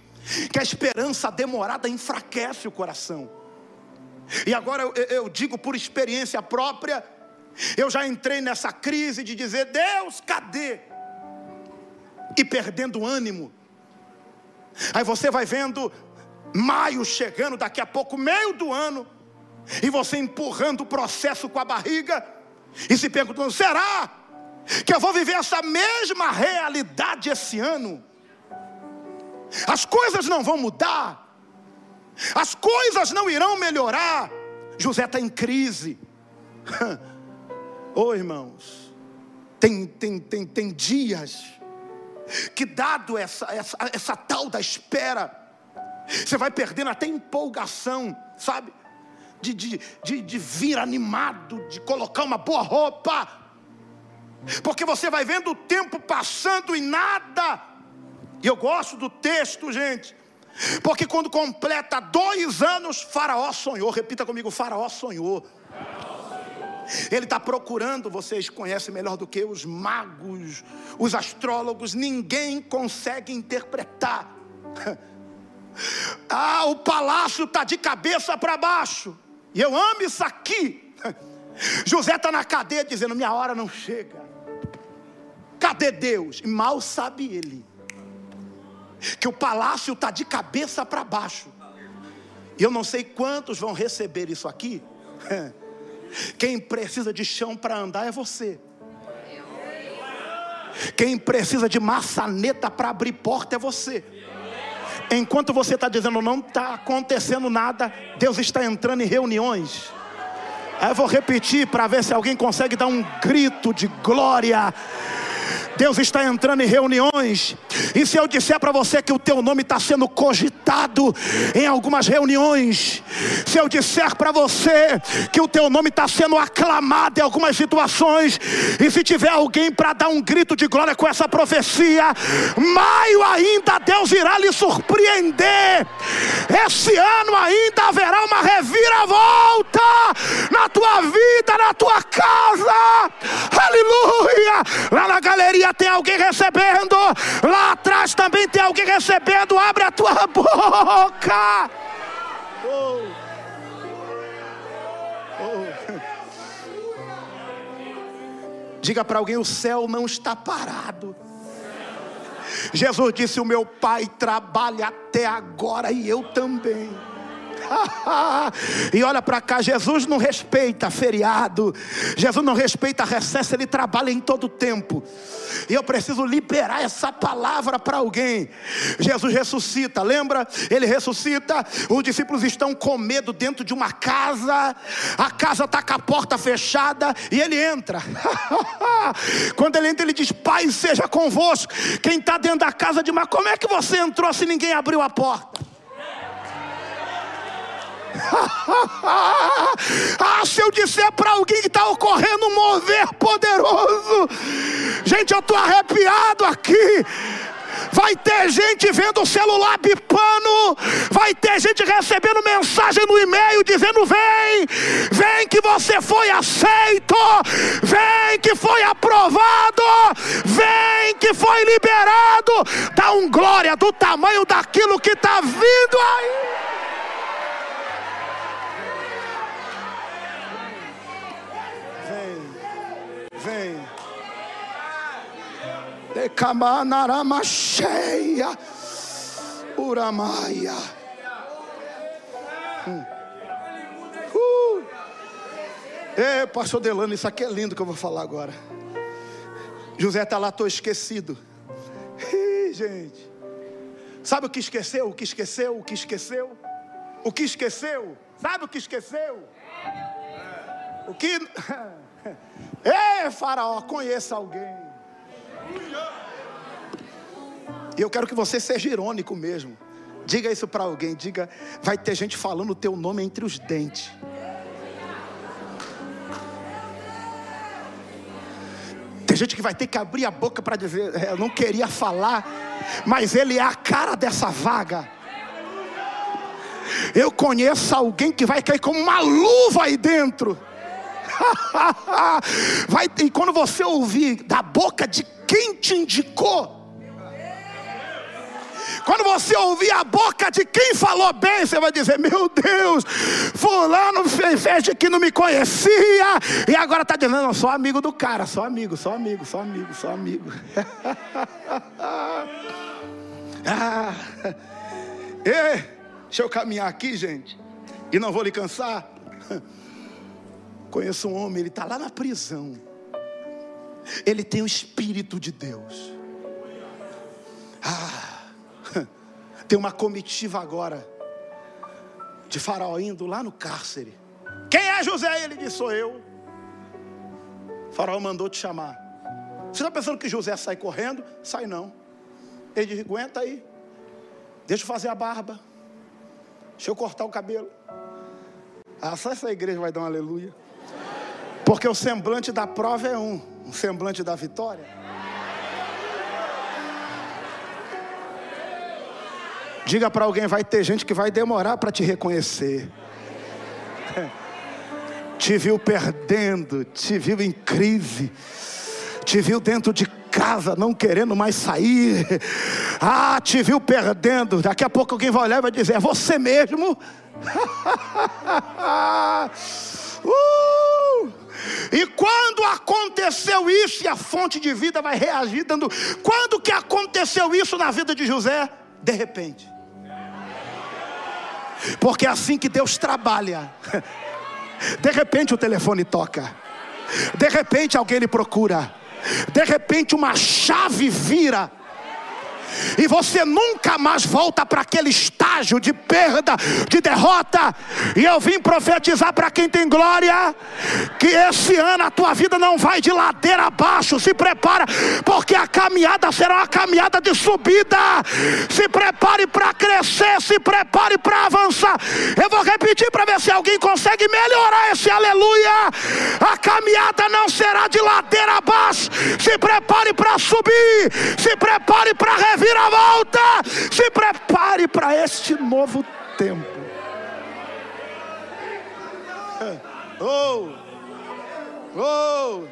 que a esperança demorada enfraquece o coração. E agora eu, eu digo por experiência própria, eu já entrei nessa crise de dizer: Deus, cadê? E perdendo ânimo. Aí você vai vendo maio chegando, daqui a pouco, meio do ano, e você empurrando o processo com a barriga, e se perguntando: será que eu vou viver essa mesma realidade esse ano? As coisas não vão mudar, as coisas não irão melhorar. José está em crise. Ô oh, irmãos, tem, tem, tem, tem dias que, dado essa, essa, essa tal da espera, você vai perdendo até empolgação, sabe? De, de, de, de vir animado, de colocar uma boa roupa, porque você vai vendo o tempo passando e nada. E eu gosto do texto, gente, porque quando completa dois anos, Faraó sonhou. Repita comigo: Faraó sonhou. Ele está procurando, vocês conhecem melhor do que os magos, os astrólogos, ninguém consegue interpretar. Ah, o palácio está de cabeça para baixo, e eu amo isso aqui. José está na cadeia dizendo: Minha hora não chega. Cadê Deus? E mal sabe ele que o palácio está de cabeça para baixo. E eu não sei quantos vão receber isso aqui. Quem precisa de chão para andar é você. Quem precisa de maçaneta para abrir porta é você. Enquanto você está dizendo não está acontecendo nada, Deus está entrando em reuniões. Aí eu vou repetir para ver se alguém consegue dar um grito de glória. Deus está entrando em reuniões. E se eu disser para você que o teu nome está sendo cogitado em algumas reuniões, se eu disser para você que o teu nome está sendo aclamado em algumas situações, e se tiver alguém para dar um grito de glória com essa profecia, maio ainda Deus irá lhe surpreender. Esse ano ainda haverá uma reviravolta na tua vida, na tua casa. Aleluia! Lá na galeria tem alguém recebendo, lá atrás também tem alguém recebendo. Abre a tua boca. Oh. Oh. Diga para alguém: o céu não está parado. Jesus disse: O meu pai trabalha até agora e eu também. e olha para cá, Jesus não respeita feriado, Jesus não respeita recesso, ele trabalha em todo tempo. E eu preciso liberar essa palavra para alguém. Jesus ressuscita, lembra? Ele ressuscita. Os discípulos estão com medo dentro de uma casa. A casa está com a porta fechada e ele entra. Quando ele entra, ele diz: Pai, seja convosco. Quem está dentro da casa de uma, como é que você entrou se ninguém abriu a porta? Ah, se eu disser para alguém que está ocorrendo um mover poderoso, gente, eu estou arrepiado aqui. Vai ter gente vendo o celular bipando, vai ter gente recebendo mensagem no e-mail dizendo: vem, vem que você foi aceito, vem que foi aprovado, vem que foi liberado. Dá um glória do tamanho daquilo que está vindo aí. Vem. Decamanarama cheia. Uramaia. Hum. Uh. Ei, pastor Delano, isso aqui é lindo que eu vou falar agora. José está lá, estou esquecido. Ih, gente. Sabe o que esqueceu? O que esqueceu? O que esqueceu? O que esqueceu? Sabe o que esqueceu? O que. Ei, Faraó, conheça alguém. E eu quero que você seja irônico mesmo. Diga isso para alguém. Diga, vai ter gente falando o teu nome entre os dentes. Tem gente que vai ter que abrir a boca para dizer, é, eu não queria falar, mas ele é a cara dessa vaga. Eu conheço alguém que vai cair como uma luva aí dentro. Vai, e quando você ouvir da boca de quem te indicou, quando você ouvir a boca de quem falou bem, você vai dizer: Meu Deus, Fulano fez, fez que não me conhecia, e agora está dizendo: Não, sou amigo do cara, sou amigo, sou amigo, sou amigo, sou amigo. ah, e, deixa eu caminhar aqui, gente, e não vou lhe cansar. Conheço um homem, ele está lá na prisão. Ele tem o Espírito de Deus. Ah, tem uma comitiva agora de Faraó indo lá no cárcere. Quem é José? Ele disse: Sou eu. O faraó mandou te chamar. Você está pensando que José sai correndo? Sai não. Ele diz: Aguenta aí. Deixa eu fazer a barba. Deixa eu cortar o cabelo. Ah, só essa igreja vai dar um aleluia. Porque o semblante da prova é um, o semblante da vitória. Diga para alguém, vai ter gente que vai demorar para te reconhecer. Te viu perdendo, te viu em crise, te viu dentro de casa, não querendo mais sair. Ah, te viu perdendo. Daqui a pouco alguém vai olhar e vai dizer: É você mesmo? uh! E quando aconteceu isso, e a fonte de vida vai reagir, dando. Quando que aconteceu isso na vida de José? De repente. Porque é assim que Deus trabalha. De repente o telefone toca. De repente alguém lhe procura. De repente uma chave vira e você nunca mais volta para aquele estágio de perda, de derrota. E eu vim profetizar para quem tem glória que esse ano a tua vida não vai de ladeira abaixo. Se prepara, porque a caminhada será uma caminhada de subida. Se prepare para crescer, se prepare para avançar. Eu vou repetir para ver se alguém consegue melhorar esse aleluia. A caminhada não será de ladeira abaixo. Se prepare para subir, se prepare para rever reviravolta. Se prepare para este novo tempo. Oh, oh,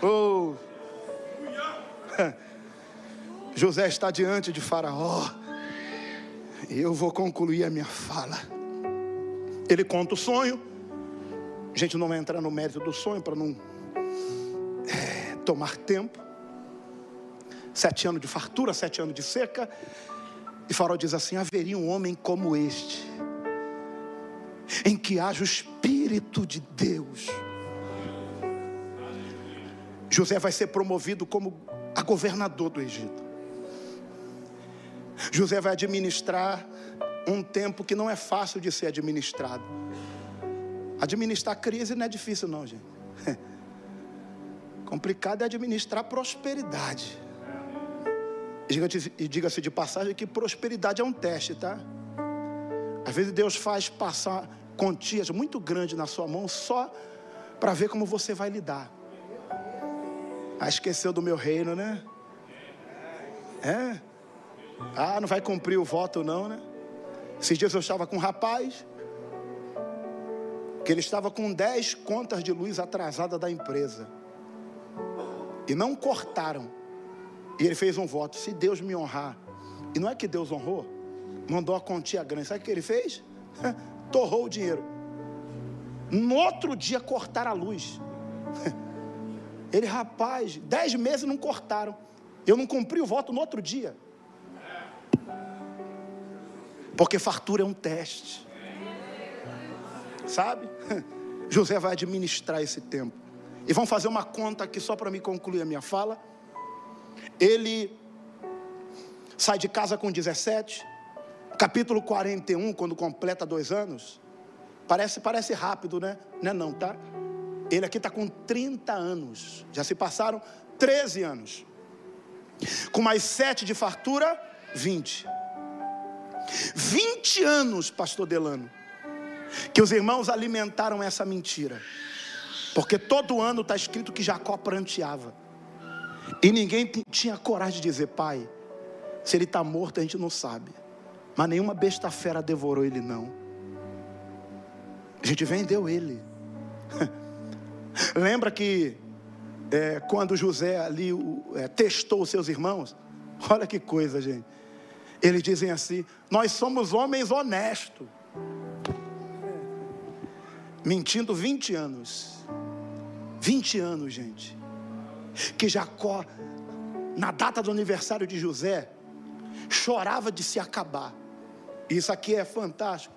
oh. José está diante de Faraó. E eu vou concluir a minha fala. Ele conta o sonho. A gente não vai entrar no mérito do sonho para não é, tomar tempo sete anos de fartura, sete anos de seca. E Faraó diz assim: haveria um homem como este, em que haja o Espírito de Deus. José vai ser promovido como a governador do Egito. José vai administrar um tempo que não é fácil de ser administrado. Administrar crise não é difícil, não, gente. Complicado é administrar prosperidade. E diga-se de passagem que prosperidade é um teste, tá? Às vezes Deus faz passar quantias muito grandes na sua mão só para ver como você vai lidar. Ah, esqueceu do meu reino, né? É? Ah, não vai cumprir o voto, não, né? Esses dias eu estava com um rapaz. que ele estava com 10 contas de luz atrasada da empresa. E não cortaram. E ele fez um voto: se Deus me honrar. E não é que Deus honrou, mandou a quantia grande. Sabe o que ele fez? Torrou o dinheiro. No outro dia cortaram a luz. Ele, rapaz, dez meses não cortaram. Eu não cumpri o voto no outro dia. Porque fartura é um teste. Sabe? José vai administrar esse tempo. E vamos fazer uma conta aqui só para me concluir a minha fala. Ele sai de casa com 17, capítulo 41, quando completa dois anos. Parece, parece rápido, né? Não é não, tá? Ele aqui está com 30 anos. Já se passaram 13 anos. Com mais sete de fartura, 20. 20 anos, pastor Delano, que os irmãos alimentaram essa mentira. Porque todo ano está escrito que Jacó pranteava. E ninguém tinha coragem de dizer, pai, se ele está morto a gente não sabe. Mas nenhuma besta fera devorou ele, não. A gente vendeu ele. Lembra que é, quando José ali é, testou os seus irmãos? Olha que coisa, gente. Eles dizem assim: Nós somos homens honestos. Mentindo 20 anos. 20 anos, gente. Que Jacó, na data do aniversário de José, chorava de se acabar. Isso aqui é fantástico.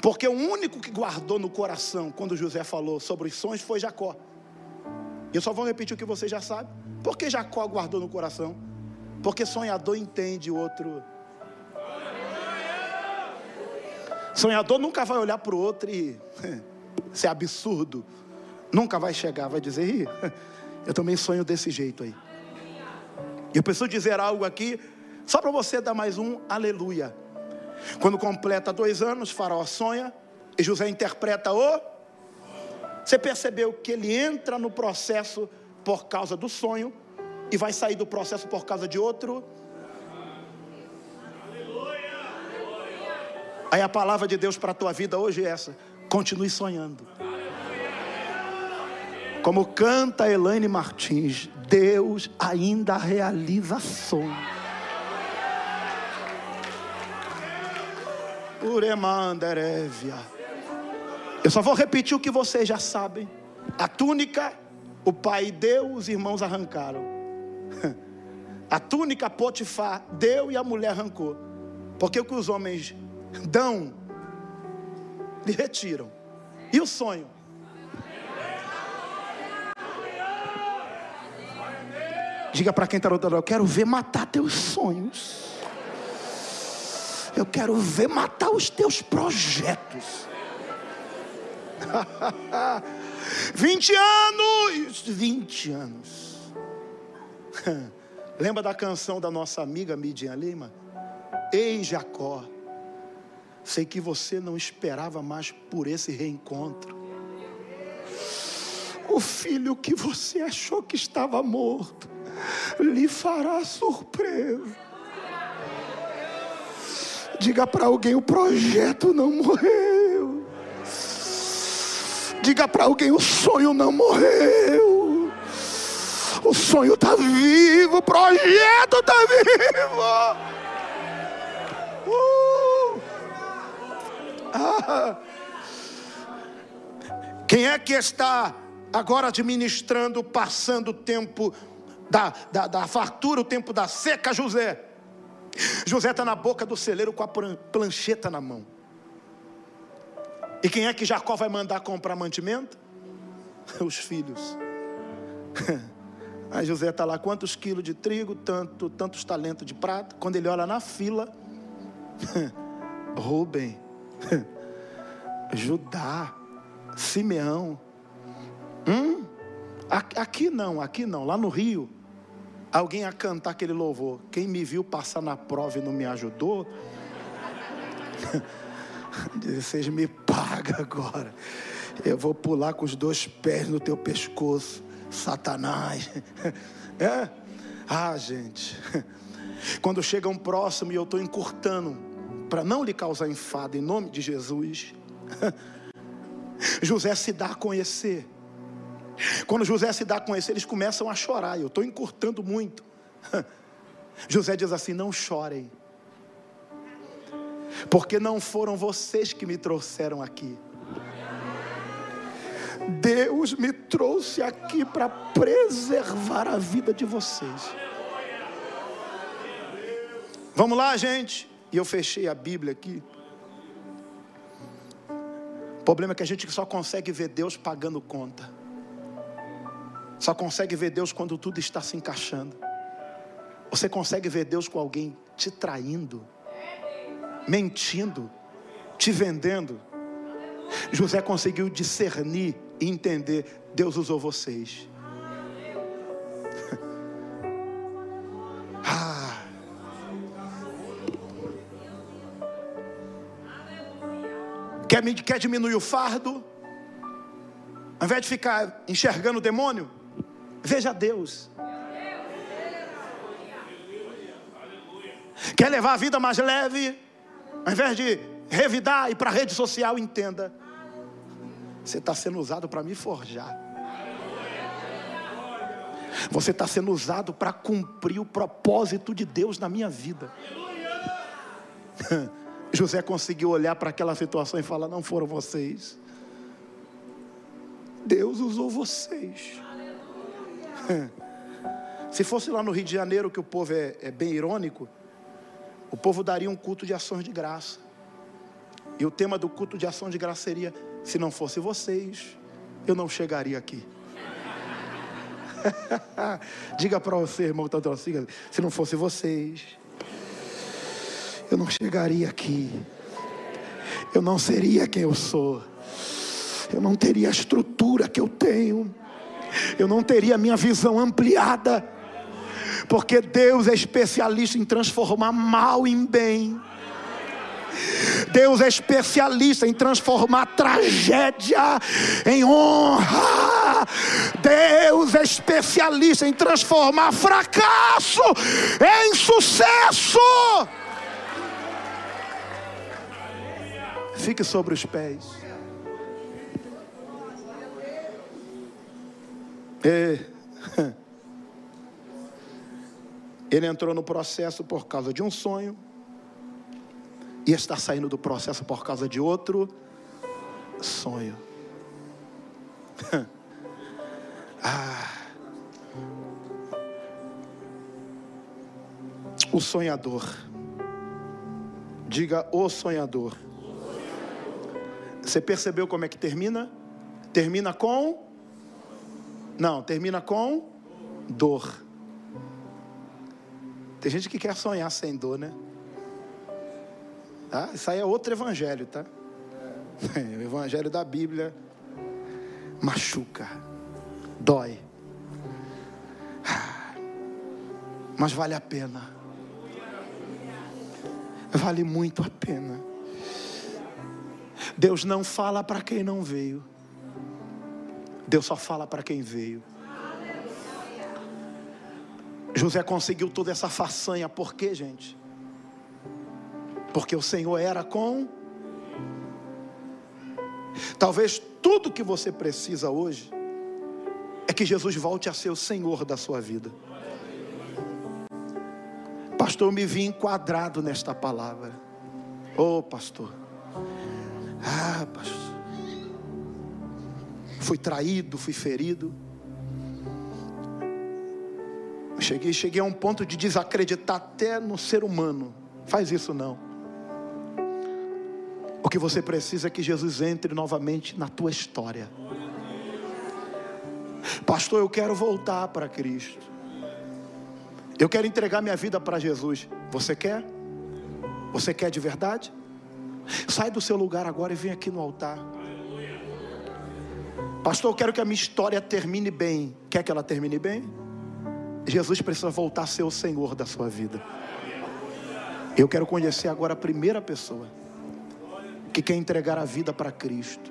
Porque o único que guardou no coração quando José falou sobre os sonhos foi Jacó. Eu só vou repetir o que você já sabe. Por que Jacó guardou no coração? Porque sonhador entende o outro. Sonhador nunca vai olhar para o outro e. Isso é absurdo. Nunca vai chegar, vai dizer, eu também sonho desse jeito aí. E eu preciso dizer algo aqui, só para você dar mais um aleluia. Quando completa dois anos, Faraó sonha e José interpreta o. Você percebeu que ele entra no processo por causa do sonho e vai sair do processo por causa de outro? Aí a palavra de Deus para a tua vida hoje é essa: continue sonhando. Como canta Elaine Martins, Deus ainda realiza sonhos. Uremanderevia. Eu só vou repetir o que vocês já sabem. A túnica, o pai deu, os irmãos arrancaram. A túnica Potifar deu e a mulher arrancou. Porque o que os homens dão, lhe retiram. E o sonho? Diga para quem está do outro lado, eu quero ver matar teus sonhos. Eu quero ver matar os teus projetos. 20 anos! 20 anos. Lembra da canção da nossa amiga Midian Lima? Ei Jacó, sei que você não esperava mais por esse reencontro. O filho que você achou que estava morto lhe fará surpresa. Diga para alguém: o projeto não morreu. Diga para alguém: o sonho não morreu. O sonho está vivo, o projeto está vivo. Uh. Ah. Quem é que está agora administrando, passando o tempo da, da, da fartura, o tempo da seca, José? José está na boca do celeiro com a plancheta na mão. E quem é que Jacó vai mandar comprar mantimento? Os filhos. Aí José está lá, quantos quilos de trigo, tanto, tantos talentos de prata. Quando ele olha na fila, Rubem, Judá, Simeão. Hum? Aqui não, aqui não, lá no Rio alguém a cantar aquele louvor. Quem me viu passar na prova e não me ajudou, vocês me pagam agora. Eu vou pular com os dois pés no teu pescoço, Satanás. É? Ah, gente. Quando chega um próximo e eu estou encurtando, para não lhe causar enfado, em nome de Jesus. José se dá a conhecer. Quando José se dá a conhecer, eles começam a chorar. Eu estou encurtando muito. José diz assim: Não chorem, porque não foram vocês que me trouxeram aqui. Deus me trouxe aqui para preservar a vida de vocês. Vamos lá, gente. E eu fechei a Bíblia aqui. O problema é que a gente só consegue ver Deus pagando conta. Só consegue ver Deus quando tudo está se encaixando. Você consegue ver Deus com alguém te traindo, mentindo, te vendendo. José conseguiu discernir e entender: Deus usou vocês. ah. Quer, quer diminuir o fardo? Ao invés de ficar enxergando o demônio, veja Deus. Quer levar a vida mais leve? Ao invés de revidar e ir para a rede social, entenda. Você está sendo usado para me forjar. Você está sendo usado para cumprir o propósito de Deus na minha vida. José conseguiu olhar para aquela situação e falar: Não foram vocês. Deus usou vocês. Se fosse lá no Rio de Janeiro, que o povo é, é bem irônico, o povo daria um culto de ações de graça. E o tema do culto de ação de graça seria: se não fosse vocês, eu não chegaria aqui. Diga para você, irmão, tá assim, se não fosse vocês, eu não chegaria aqui. Eu não seria quem eu sou. Eu não teria a estrutura que eu tenho. Eu não teria a minha visão ampliada. Porque Deus é especialista em transformar mal em bem. Deus é especialista em transformar tragédia em honra. Deus é especialista em transformar fracasso em sucesso. Fique sobre os pés. Ele entrou no processo por causa de um sonho e está saindo do processo por causa de outro sonho. ah. O sonhador. Diga o sonhador. Você percebeu como é que termina? Termina com? Não, termina com dor. Tem gente que quer sonhar sem dor, né? Tá? Isso aí é outro evangelho, tá? O evangelho da Bíblia machuca, dói. Mas vale a pena. Vale muito a pena. Deus não fala para quem não veio. Deus só fala para quem veio. José conseguiu toda essa façanha, por quê, gente? porque o Senhor era com. Talvez tudo que você precisa hoje é que Jesus volte a ser o Senhor da sua vida. Pastor, eu me vi enquadrado nesta palavra. Oh, pastor. Ah, pastor. Fui traído, fui ferido. Cheguei, cheguei a um ponto de desacreditar até no ser humano. Faz isso não. O que você precisa é que Jesus entre novamente na tua história. Pastor, eu quero voltar para Cristo. Eu quero entregar minha vida para Jesus. Você quer? Você quer de verdade? Sai do seu lugar agora e vem aqui no altar. Pastor, eu quero que a minha história termine bem. Quer que ela termine bem? Jesus precisa voltar a ser o Senhor da sua vida. Eu quero conhecer agora a primeira pessoa que quer entregar a vida para Cristo,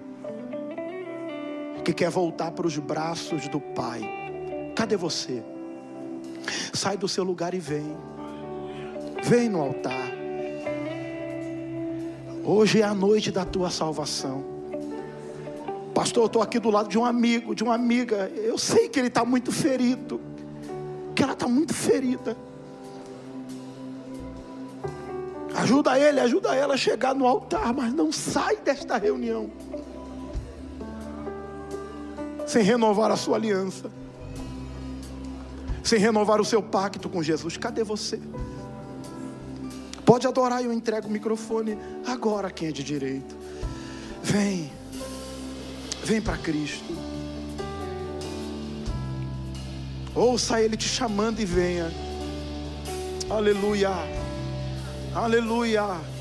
que quer voltar para os braços do Pai. Cadê você? Sai do seu lugar e vem. Vem no altar. Hoje é a noite da tua salvação. Pastor, eu estou aqui do lado de um amigo, de uma amiga. Eu sei que ele está muito ferido. Que ela está muito ferida. Ajuda ele, ajuda ela a chegar no altar, mas não sai desta reunião sem renovar a sua aliança, sem renovar o seu pacto com Jesus. Cadê você? Pode adorar e eu entrego o microfone agora quem é de direito. Vem. Vem para Cristo. Ouça Ele te chamando e venha. Aleluia. Aleluia.